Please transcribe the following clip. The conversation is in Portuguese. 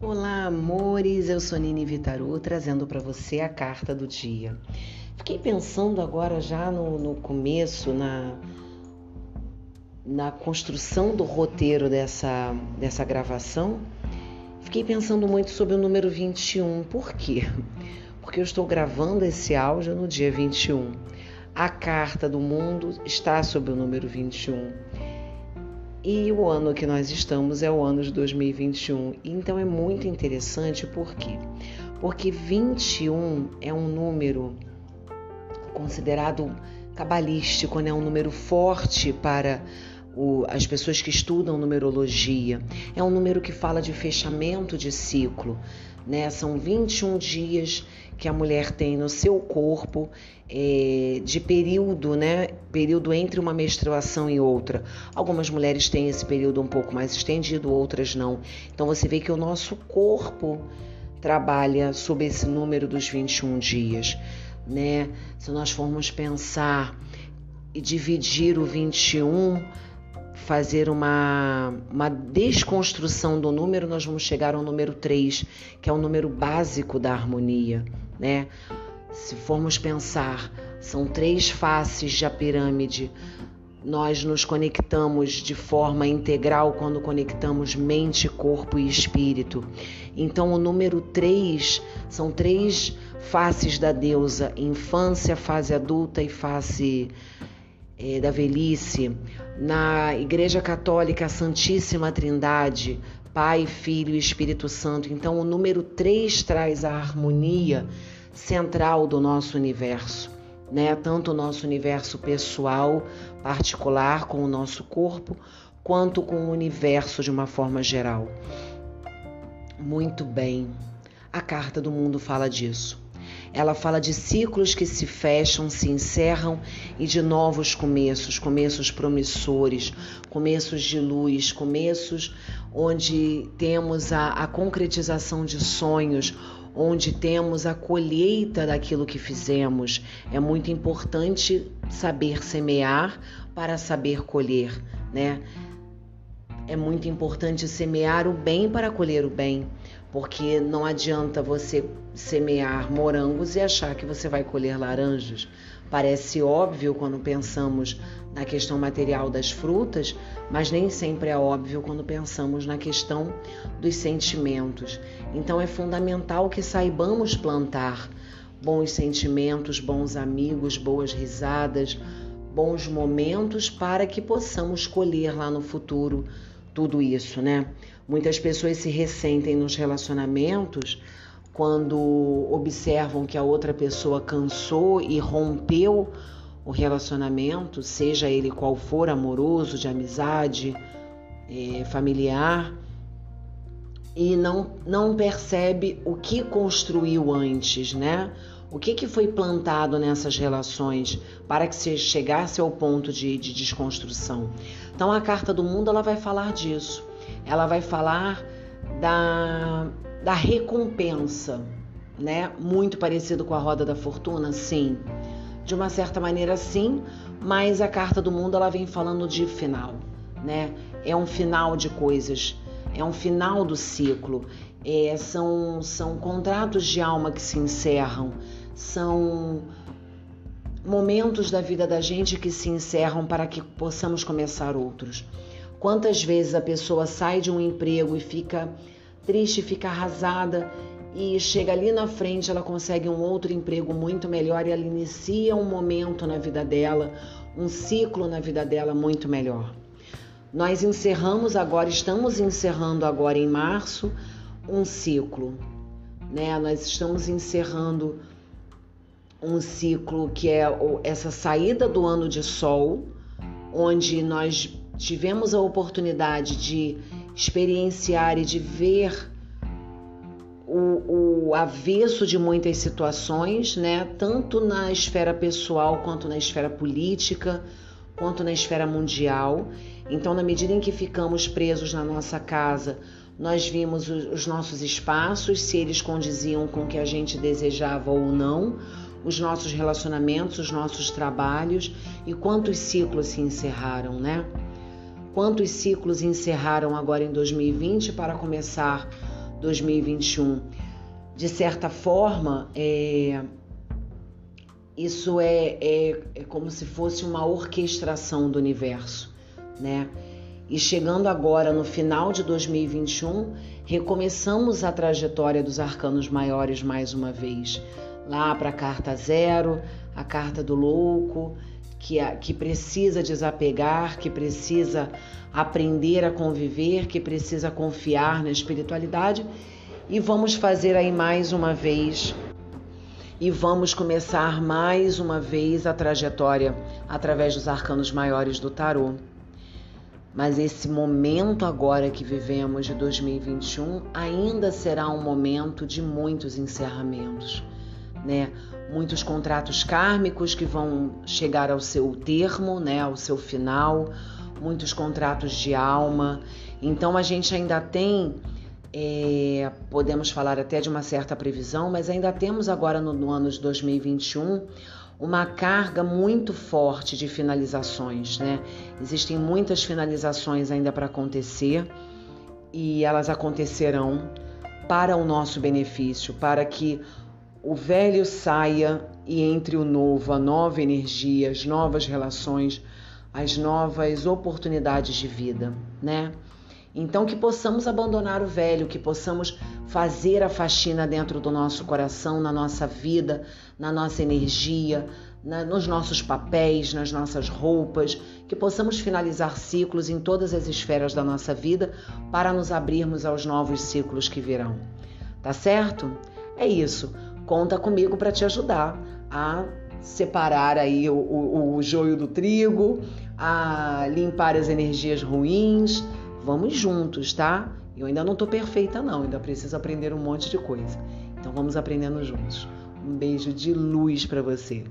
Olá, amores. Eu sou Nini Vitaru, trazendo para você a carta do dia. Fiquei pensando agora já no, no começo, na, na construção do roteiro dessa, dessa gravação. Fiquei pensando muito sobre o número 21. Por quê? Porque eu estou gravando esse áudio no dia 21. A carta do mundo está sobre o número 21. E o ano que nós estamos é o ano de 2021. Então é muito interessante por quê? Porque 21 é um número considerado cabalístico, né? um número forte para o, as pessoas que estudam numerologia. É um número que fala de fechamento de ciclo. Né? São 21 dias que a mulher tem no seu corpo é, de período, né? Período entre uma menstruação e outra. Algumas mulheres têm esse período um pouco mais estendido, outras não. Então você vê que o nosso corpo trabalha sob esse número dos 21 dias, né? Se nós formos pensar e dividir o 21 fazer uma, uma desconstrução do número, nós vamos chegar ao número 3, que é o número básico da harmonia, né? Se formos pensar, são três faces da pirâmide. Nós nos conectamos de forma integral quando conectamos mente, corpo e espírito. Então, o número 3 são três faces da deusa: infância, fase adulta e face é, da velhice, na Igreja Católica, a Santíssima Trindade, Pai, Filho e Espírito Santo. Então, o número 3 traz a harmonia central do nosso universo, né? Tanto o nosso universo pessoal, particular, com o nosso corpo, quanto com o universo de uma forma geral. Muito bem. A carta do mundo fala disso. Ela fala de ciclos que se fecham, se encerram e de novos começos, começos promissores, começos de luz, começos onde temos a, a concretização de sonhos, onde temos a colheita daquilo que fizemos. É muito importante saber semear para saber colher, né? É muito importante semear o bem para colher o bem porque não adianta você semear morangos e achar que você vai colher laranjas. Parece óbvio quando pensamos na questão material das frutas, mas nem sempre é óbvio quando pensamos na questão dos sentimentos. Então é fundamental que saibamos plantar bons sentimentos, bons amigos, boas risadas, bons momentos para que possamos colher lá no futuro tudo isso, né? Muitas pessoas se ressentem nos relacionamentos quando observam que a outra pessoa cansou e rompeu o relacionamento, seja ele qual for, amoroso, de amizade, é, familiar, e não, não percebe o que construiu antes, né? O que, que foi plantado nessas relações para que se chegasse ao ponto de, de desconstrução? Então a carta do mundo ela vai falar disso. Ela vai falar da, da recompensa, né? Muito parecido com a roda da fortuna, sim. De uma certa maneira, sim, mas a carta do mundo ela vem falando de final, né? É um final de coisas, é um final do ciclo. É, são, são contratos de alma que se encerram, são momentos da vida da gente que se encerram para que possamos começar outros. Quantas vezes a pessoa sai de um emprego e fica triste, fica arrasada e chega ali na frente, ela consegue um outro emprego muito melhor e ela inicia um momento na vida dela, um ciclo na vida dela muito melhor. Nós encerramos agora, estamos encerrando agora em março um ciclo, né? Nós estamos encerrando um ciclo que é essa saída do ano de sol, onde nós tivemos a oportunidade de experienciar e de ver o, o, avesso de muitas situações, né? tanto na esfera pessoal quanto na esfera política, quanto na esfera mundial. Então, na medida em que ficamos presos na nossa casa, nós vimos os nossos espaços, se eles condiziam com o que a gente desejava ou não, os nossos relacionamentos, os nossos trabalhos e quantos ciclos se encerraram, né? Quantos ciclos encerraram agora em 2020 para começar 2021. De certa forma, é, isso é, é, é como se fosse uma orquestração do universo, né? E chegando agora no final de 2021, recomeçamos a trajetória dos arcanos maiores mais uma vez. Lá para a carta zero, a carta do louco, que, que precisa desapegar, que precisa aprender a conviver, que precisa confiar na espiritualidade. E vamos fazer aí mais uma vez e vamos começar mais uma vez a trajetória através dos arcanos maiores do tarô. Mas esse momento agora que vivemos de 2021 ainda será um momento de muitos encerramentos, né? Muitos contratos kármicos que vão chegar ao seu termo, né, ao seu final, muitos contratos de alma. Então a gente ainda tem é, podemos falar até de uma certa previsão, mas ainda temos agora no, no ano de 2021 uma carga muito forte de finalizações, né? Existem muitas finalizações ainda para acontecer e elas acontecerão para o nosso benefício, para que o velho saia e entre o novo, a nova energia, as novas relações, as novas oportunidades de vida, né? Então, que possamos abandonar o velho, que possamos fazer a faxina dentro do nosso coração, na nossa vida, na nossa energia, na, nos nossos papéis, nas nossas roupas, que possamos finalizar ciclos em todas as esferas da nossa vida para nos abrirmos aos novos ciclos que virão. Tá certo? É isso. Conta comigo para te ajudar a separar aí o, o, o joio do trigo, a limpar as energias ruins Vamos juntos, tá? Eu ainda não tô perfeita não, ainda preciso aprender um monte de coisa. Então vamos aprendendo juntos. Um beijo de luz para você.